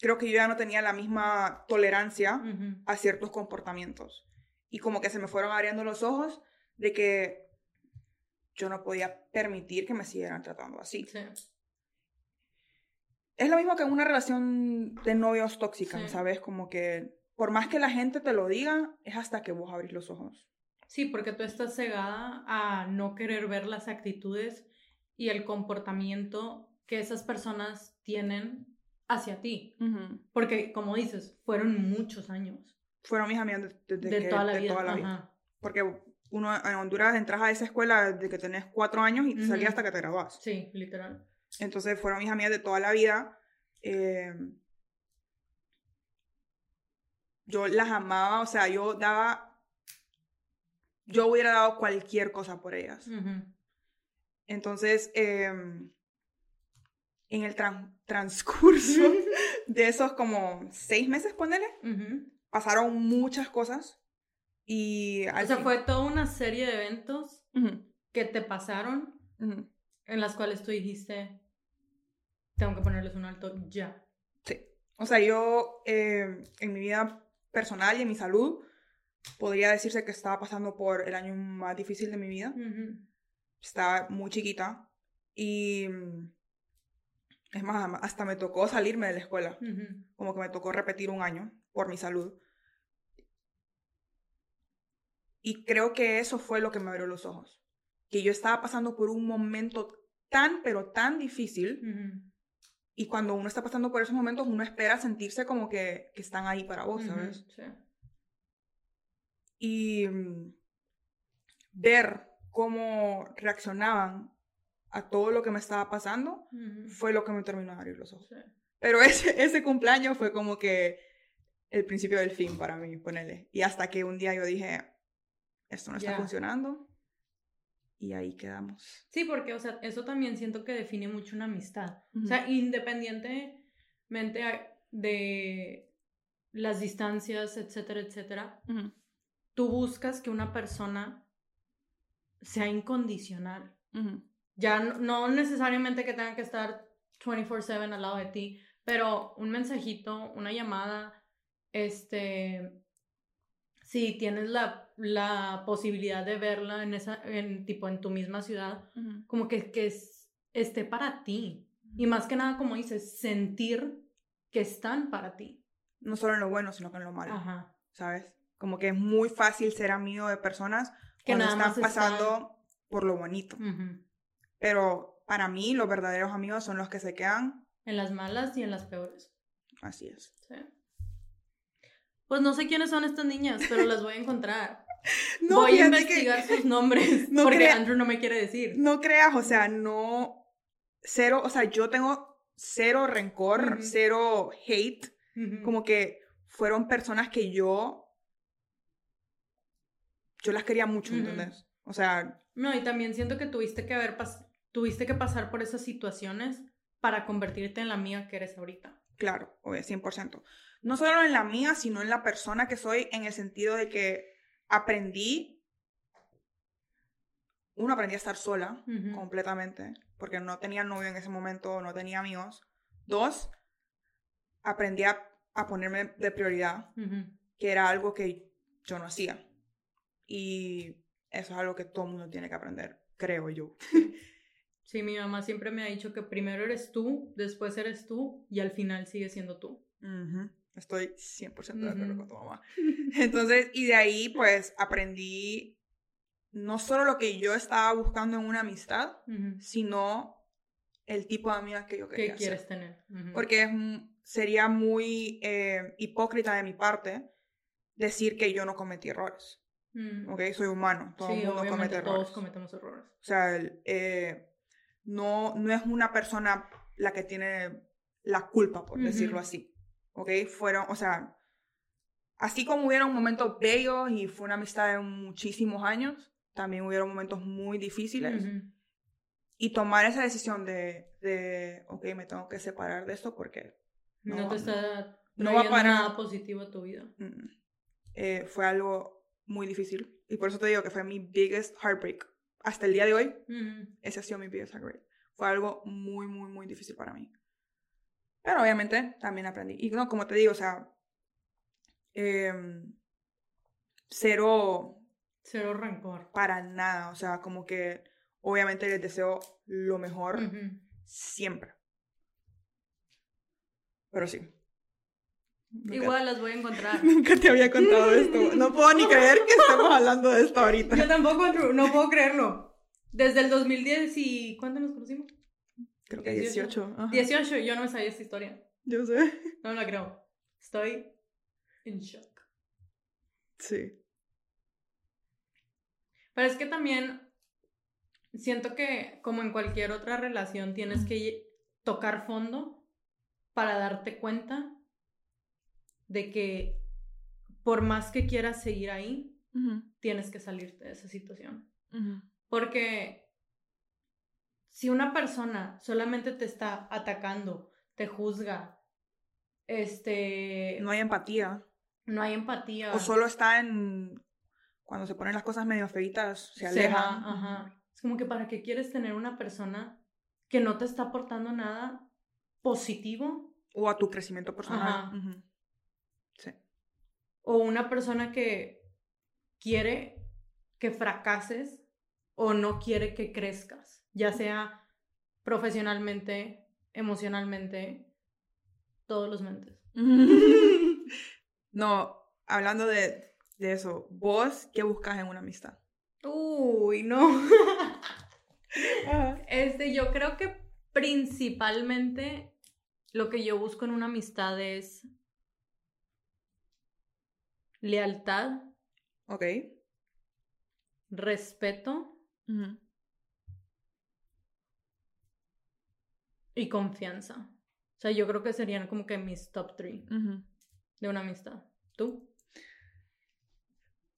creo que yo ya no tenía la misma tolerancia a ciertos comportamientos. Y como que se me fueron abriendo los ojos de que yo no podía permitir que me siguieran tratando así. Sí. Es lo mismo que en una relación de novios tóxica, Sí. ¿sabes? Como que por más que la gente te lo diga, es hasta que vos abrís los ojos. Sí, porque tú estás cegada a no querer ver las actitudes y el comportamiento que esas personas tienen hacia ti. Porque, como dices, fueron muchos años. Fueron mis amigas de, De, desde que- toda la de vida. toda la vida. Porque uno en Honduras entras a esa escuela desde que tenés cuatro años y te salías hasta que te graduás. Sí, literal. Entonces fueron mis amigas de toda la vida. eh, yo las amaba, o sea, yo daba, yo hubiera dado cualquier cosa por ellas. Entonces, eh, en el tran- transcurso de esos como seis meses, ponele, Ujú. pasaron muchas cosas. Y al O sea, fin- fue toda una serie de eventos Ujú, que te pasaron ujú. en las cuales tú dijiste, tengo que ponerles un alto ya. Sí. O sea, yo eh, en mi vida personal y en mi salud podría decirse que estaba pasando por el año más difícil de mi vida. Estaba muy chiquita y es más, hasta me tocó salirme de la escuela. Como que me tocó repetir un año por mi salud. Y creo que eso fue lo que me abrió los ojos. Que yo estaba pasando por un momento tan, pero tan difícil. Y cuando uno está pasando por esos momentos, uno espera sentirse como que, que están ahí para vos, ¿sabes? Sí. Y mm, ver cómo reaccionaban a todo lo que me estaba pasando fue lo que me terminó de abrir los ojos. Sí. Pero ese, ese cumpleaños fue como que el principio del fin para mí, ponele. Y hasta que un día yo dije, esto no está funcionando. Y ahí quedamos. Sí, porque, o sea, eso también siento que define mucho una amistad. Ujú. O sea, independientemente de las distancias, etcétera, etcétera, tú buscas que una persona sea incondicional. Ya no, necesariamente que tenga que estar 24/7 al lado de ti, pero un mensajito, una llamada, este, si tienes la, la posibilidad de verla en esa, en tipo en tu misma ciudad, como que, que esté para ti. Y más que nada, como dices, sentir que están para ti. No solo en lo bueno, sino que en lo malo. Ajá. ¿Sabes? Como que es muy fácil ser amigo de personas que cuando están pasando por lo bonito. Pero para mí, los verdaderos amigos son los que se quedan. En las malas y en las peores. Así es. Sí. Pues no sé quiénes son estas niñas, pero las voy a encontrar. No, voy a investigar sus nombres no porque Andrew no me quiere decir. No creas, o sea, no cero, o sea, yo tengo cero rencor, cero hate, como que fueron personas que yo yo las quería mucho, ¿entendés? O sea, no, y también siento que tuviste que haber tuviste que pasar por esas situaciones para convertirte en la mía que eres ahorita. Claro, obvio, 100%. No solo en la mía, sino en la persona que soy en el sentido de que aprendí, uno, aprendí a estar sola completamente, porque no tenía novio en ese momento, no tenía amigos. Dos, aprendí a, ponerme de prioridad, que era algo que yo no hacía. Y eso es algo que todo el mundo tiene que aprender, creo yo. Sí, mi mamá siempre me ha dicho que primero eres tú, después eres tú y al final sigues siendo tú. Estoy 100% de acuerdo con tu mamá. Entonces, y de ahí pues aprendí no solo lo que yo estaba buscando en una amistad, sino el tipo de amigas que yo quería. ¿Qué quieres tener? Porque sería muy eh, hipócrita de mi parte decir que yo no cometí errores. Mm. ¿Ok? Soy humano. Todo el mundo comete errores. Todos cometemos errores. O sea, eh, no, no es una persona la que tiene la culpa, por decirlo así. ¿Ok? Fueron, o sea, así como hubieron momentos bellos y fue una amistad de muchísimos años, también hubieron momentos muy difíciles. Y tomar esa decisión de, de, ok, me tengo que separar de esto porque... No, te está no va para nada positivo a tu vida. Eh, fue algo muy difícil. Y por eso te digo que fue mi biggest heartbreak. Hasta el día de hoy, ese ha sido mi biggest heartbreak. Fue algo muy, muy, muy difícil para mí. Pero obviamente también aprendí. Y no, como te digo, o sea, em, cero... Cero rencor. Para nada. O sea, como que obviamente les deseo lo mejor siempre. Pero sí. Igual las voy a encontrar. Nunca te había contado esto. No puedo ni creer que estemos hablando de esto ahorita. Yo tampoco, no puedo creerlo. Desde el 2010 y... ¿Cuándo nos conocimos? Creo que 18. 18, yo no me sabía esta historia. Yo sé. No la creo. Estoy en shock. Sí. Pero es que también siento que como en cualquier otra relación tienes que tocar fondo para darte cuenta de que por más que quieras seguir ahí, tienes que salirte de esa situación. Porque si una persona solamente te está atacando, te juzga, este... No hay empatía. No hay empatía. O solo está en... Cuando se ponen las cosas medio feitas, se alejan. ajá. Es como que para qué quieres tener una persona que no te está aportando nada positivo. O a tu crecimiento personal. O una persona que quiere que fracases o no quiere que crezcas, ya sea profesionalmente, emocionalmente, todos los mentes. no, hablando de, de eso, vos, ¿qué buscas en una amistad? Uy, no. este, yo creo que principalmente lo que yo busco en una amistad es lealtad. Ok. Respeto. Y confianza. O sea, yo creo que serían como que mis top three de una amistad. ¿Tú?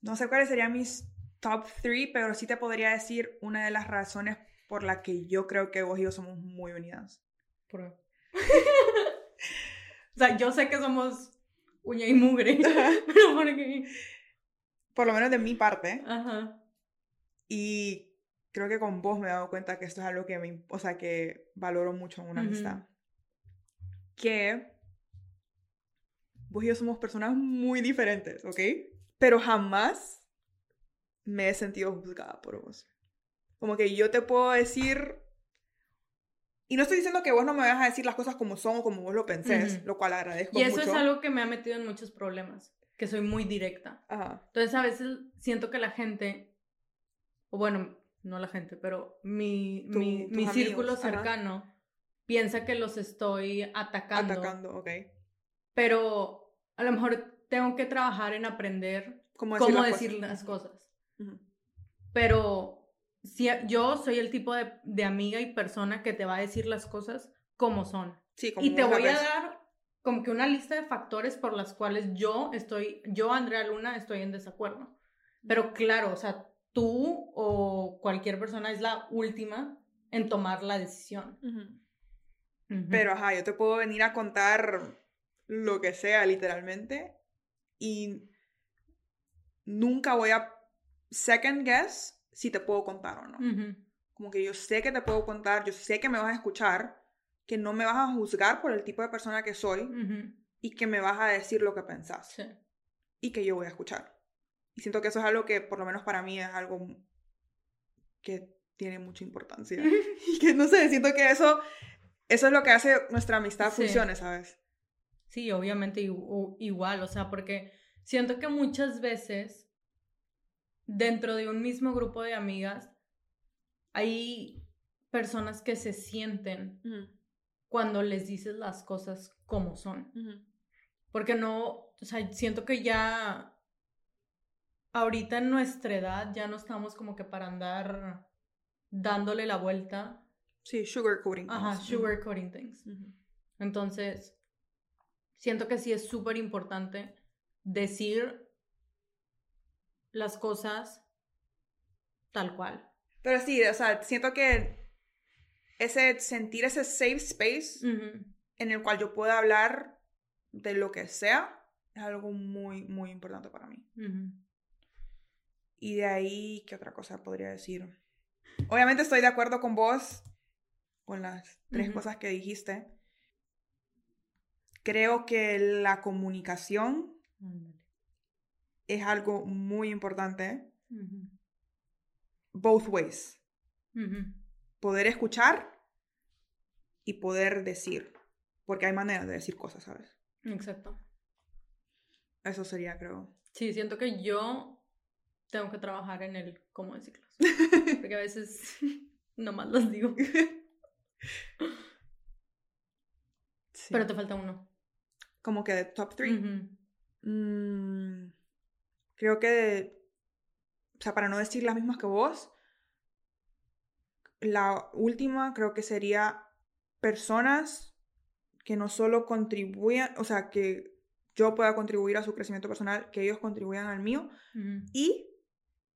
No sé cuáles serían mis top three, pero sí te podría decir una de las razones por la que yo creo que vos y yo somos muy unidas. ¿Por o sea, yo sé que somos uña y mugre. Pero Por lo menos de mi parte. Ajá. Y creo que con vos me he dado cuenta que esto es algo que me, o sea, que valoro mucho en una amistad. Que vos y yo somos personas muy diferentes, ¿ok? Pero jamás me he sentido juzgada por vos. Como que yo te puedo decir, y no estoy diciendo que vos no me vas a decir las cosas como son o como vos lo pensés, lo cual agradezco Y mucho. eso es algo que me ha metido en muchos problemas, que soy muy directa. Ajá. Entonces a veces siento que la gente, o bueno, no la gente, pero mi, Tu- mi, círculo ajá. cercano piensa que los estoy atacando. Atacando, ok. Pero a lo mejor tengo que trabajar en aprender ¿Cómo cómo las decir cosas? las cosas. Ujú. Pero si yo soy el tipo de, de amiga y persona que te va a decir las cosas como son. Sí, como Y te voy a dar como que una lista de factores por las cuales yo estoy, yo, Andrea Luna, estoy en desacuerdo. Pero claro, o sea, tú o cualquier persona es la última en tomar la decisión. Pero ajá, yo te puedo venir a contar lo que sea, literalmente. Y nunca voy a second guess si te puedo contar o no. Ujú. Como que yo sé que te puedo contar, yo sé que me vas a escuchar, que no me vas a juzgar por el tipo de persona que soy y que me vas a decir lo que pensás Sí. y que yo voy a escuchar. Y siento que eso es algo que, por lo menos para mí, es algo que tiene mucha importancia. y que no sé, siento que eso, eso es lo que hace nuestra amistad Sí. funcione, ¿sabes? Sí, obviamente igual, o sea, porque siento que muchas veces dentro de un mismo grupo de amigas hay personas que se sienten cuando les dices las cosas como son. Porque no, o sea, siento que ya ahorita en nuestra edad ya no estamos como que para andar dándole la vuelta. Sí, sugarcoating. Ajá, things. sugarcoating things. Entonces, siento que sí es súper importante decir las cosas tal cual. Pero sí, o sea, siento que ese sentir ese safe space en el cual yo pueda hablar de lo que sea es algo muy, muy importante para mí. Y de ahí, ¿qué otra cosa podría decir? Obviamente estoy de acuerdo con vos, con las tres cosas que dijiste. Creo que la comunicación. Es algo muy importante, both ways. Poder escuchar y poder decir, porque hay maneras de decir cosas, ¿sabes? Exacto. Eso sería, creo. Sí, siento que yo tengo que trabajar en el cómo decirlas. Porque a veces nomás las digo. Sí. Pero te falta uno. Como que de top three. Mm, creo que, o sea, para no decir las mismas que vos, la última creo que sería personas que no solo contribuyan, o sea, que yo pueda contribuir a su crecimiento personal, que ellos contribuyan al mío y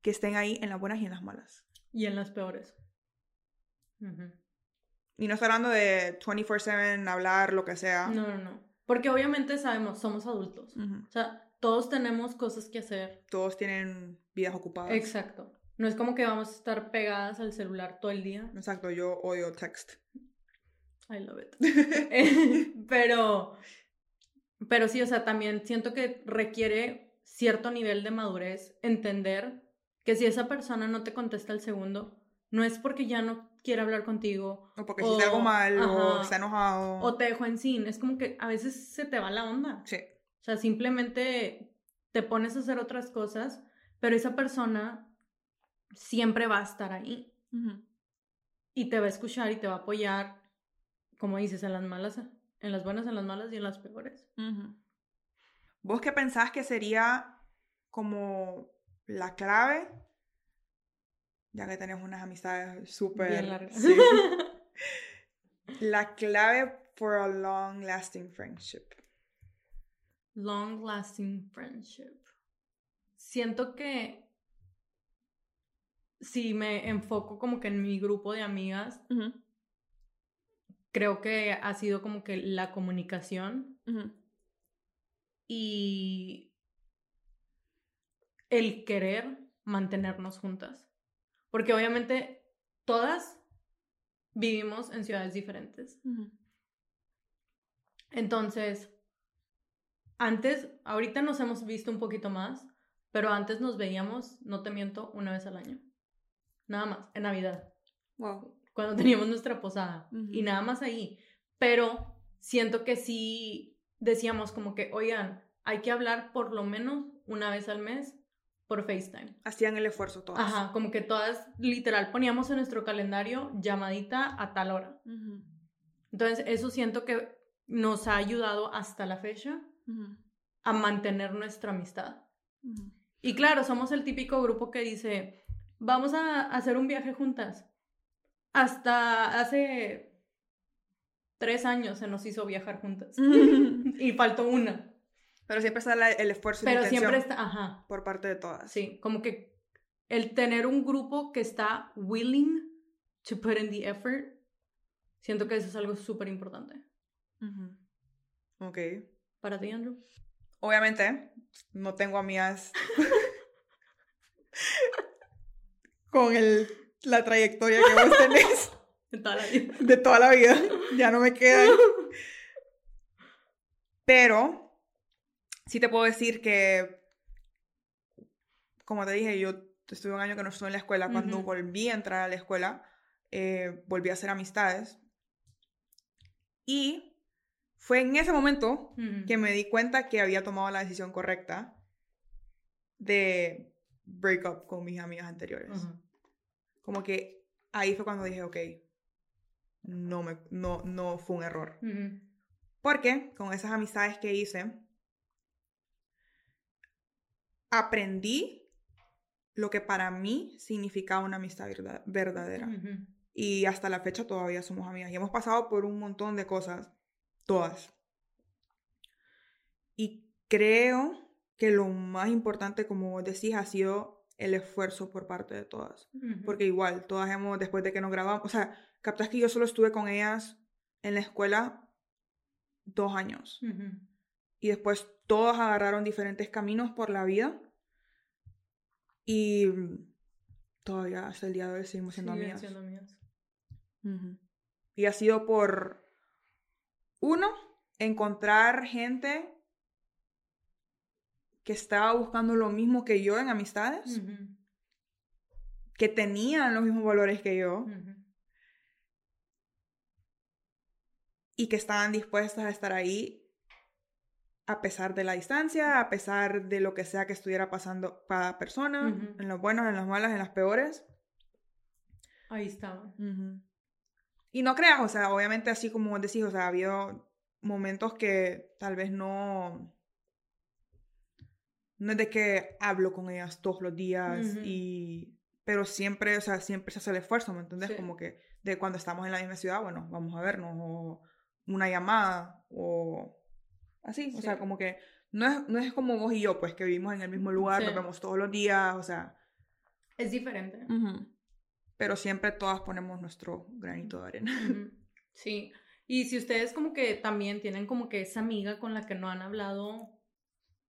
que estén ahí en las buenas y en las malas. Y en las peores. Y no estoy hablando de 24/7, hablar, lo que sea. No, no, no. Porque obviamente sabemos, somos adultos. O sea, todos tenemos cosas que hacer. Todos tienen vidas ocupadas. Exacto. No es como que vamos a estar pegadas al celular todo el día. Exacto, yo odio text. I love it. Pero, pero sí, o sea, también siento que requiere cierto nivel de madurez entender que si esa persona no te contesta el segundo, no es porque ya no quiere hablar contigo O porque O- hiciste algo mal, o ajá. está enojado. o te dejó en sin. Es como que a veces se te va la onda. Sí. O sea, simplemente te pones a hacer otras cosas, pero esa persona siempre va a estar ahí y te va a escuchar y te va a apoyar, como dices, en las malas, en las buenas, en las malas y en las peores. ¿Vos qué pensás que sería como la clave? Ya que tenés unas amistades súper... Sí. la clave for a long lasting friendship. Long lasting friendship. Siento que si me enfoco como que en mi grupo de amigas, creo que ha sido como que la comunicación y el querer mantenernos juntas. Porque obviamente todas vivimos en ciudades diferentes. Entonces, antes, ahorita nos hemos visto un poquito más, pero antes nos veíamos, no te miento, una vez al año. Nada más, en Navidad. Wow. Cuando teníamos nuestra posada. Y nada más ahí. Pero siento que sí decíamos como que, oigan, hay que hablar por lo menos una vez al mes por FaceTime. Hacían el esfuerzo todas. Ajá, como que todas, literal, poníamos en nuestro calendario llamadita a tal hora. Entonces, eso siento que nos ha ayudado hasta la fecha a mantener nuestra amistad. Y claro, somos el típico grupo que dice, vamos a hacer un viaje juntas. Hasta hace tres años se nos hizo viajar juntas. y faltó una. Pero siempre está el esfuerzo y Pero siempre está, ajá. Por parte de todas. Sí, como que el tener un grupo que está willing to put in the effort, siento que eso es algo súper importante. Ok. ¿Para ti, Andrew? Obviamente, no tengo amigas con el, la trayectoria que vos tenés. De toda la vida. De toda la vida. Ya no me quedan. Pero sí te puedo decir que, como te dije, yo estuve un año que no estuve en la escuela. Cuando volví a entrar a la escuela, eh, volví a hacer amistades. Y fue en ese momento que me di cuenta que había tomado la decisión correcta de break up con mis amigas anteriores. Como que ahí fue cuando dije, ok, no, me, no, no fue un error. Porque con esas amistades que hice, aprendí lo que para mí significaba una amistad verdadera. Y hasta la fecha todavía somos amigas. Y hemos pasado por un montón de cosas, todas. Y creo que lo más importante, como vos decís, ha sido el esfuerzo por parte de todas. Porque igual, todas hemos, después de que nos grabamos, o sea, captas que yo solo estuve con ellas en la escuela dos años. Y después todas agarraron diferentes caminos por la vida. Y todavía hasta el día de hoy seguimos siendo amigas. Y ha sido por, uno, encontrar gente que estaba buscando lo mismo que yo en amistades, que tenían los mismos valores que yo, y que estaban dispuestas a estar ahí a pesar de la distancia, a pesar de lo que sea que estuviera pasando cada persona, en los buenos, en las malas, en las peores. Ahí estaban. Y no creas, o sea, obviamente así como decís, o sea, ha habido momentos que tal vez no... No es de que hablo con ellas todos los días y... Pero siempre, o sea, siempre se hace el esfuerzo, ¿me entiendes? Como que de cuando estamos en la misma ciudad, bueno, vamos a vernos, o una llamada, o así, o sea, como que no es, no es como vos y yo, pues, que vivimos en el mismo lugar, nos vemos todos los días, o sea... Es diferente. Pero siempre todas ponemos nuestro granito de arena. Sí. Y si ustedes como que también tienen como que esa amiga con la que no han hablado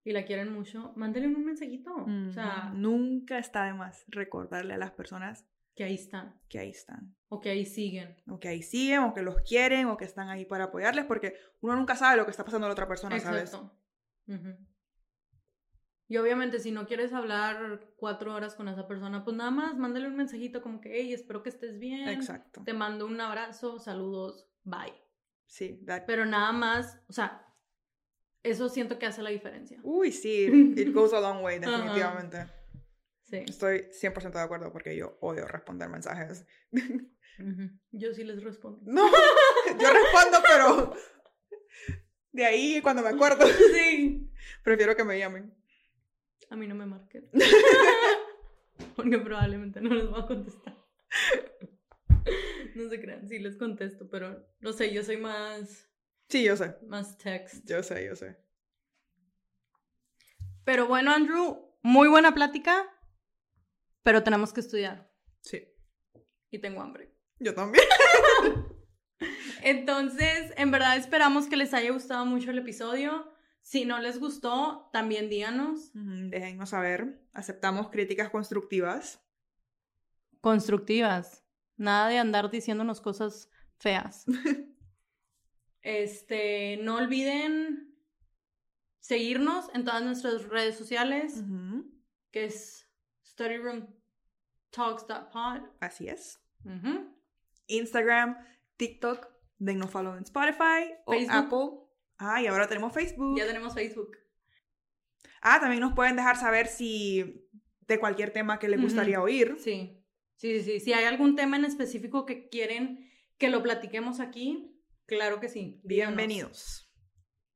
y la quieren mucho, mándenle un mensajito. O sea, nunca está de más recordarle a las personas que ahí están. Que ahí están. O que ahí siguen. O que ahí siguen, o que los quieren, o que están ahí para apoyarles, porque uno nunca sabe lo que está pasando a la otra persona, Exacto. ¿sabes? Y obviamente si no quieres hablar cuatro horas con esa persona, pues nada más mándale un mensajito como que, hey, espero que estés bien. Exacto. Te mando un abrazo, saludos, bye. Sí, Pero nada más, o sea, eso siento que hace la diferencia. Uy, sí, it goes a long way, definitivamente. Sí. Estoy 100% de acuerdo porque yo odio responder mensajes. Yo sí les respondo. No, yo respondo, pero de ahí cuando me acuerdo. Sí. Prefiero que me llamen. A mí no me marquen. Porque probablemente no les voy a contestar. No se crean, sí les contesto, pero no sé, yo soy más. Sí, yo sé. Más text. Yo sé, yo sé. Pero bueno, Andrew, muy buena plática, pero tenemos que estudiar. Sí. Y tengo hambre. Yo también. Entonces, en verdad esperamos que les haya gustado mucho el episodio. Si no les gustó, también díganos. Déjennos saber. Aceptamos críticas constructivas. Constructivas. Nada de andar diciéndonos cosas feas. este, no olviden seguirnos en todas nuestras redes sociales, que es studyroomtalks.pod. Así es. Instagram, TikTok, dennos follow en Spotify o Apple. Ah, y ahora tenemos Facebook. Ya tenemos Facebook. Ah, también nos pueden dejar saber si de cualquier tema que les gustaría oír. Sí. Sí, sí, Si hay algún tema en específico que quieren que lo platiquemos aquí, claro que sí. Bienvenidos.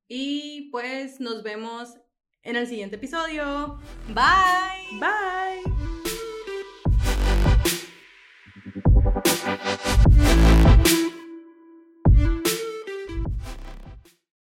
Y pues nos vemos en el siguiente episodio. Bye. Bye.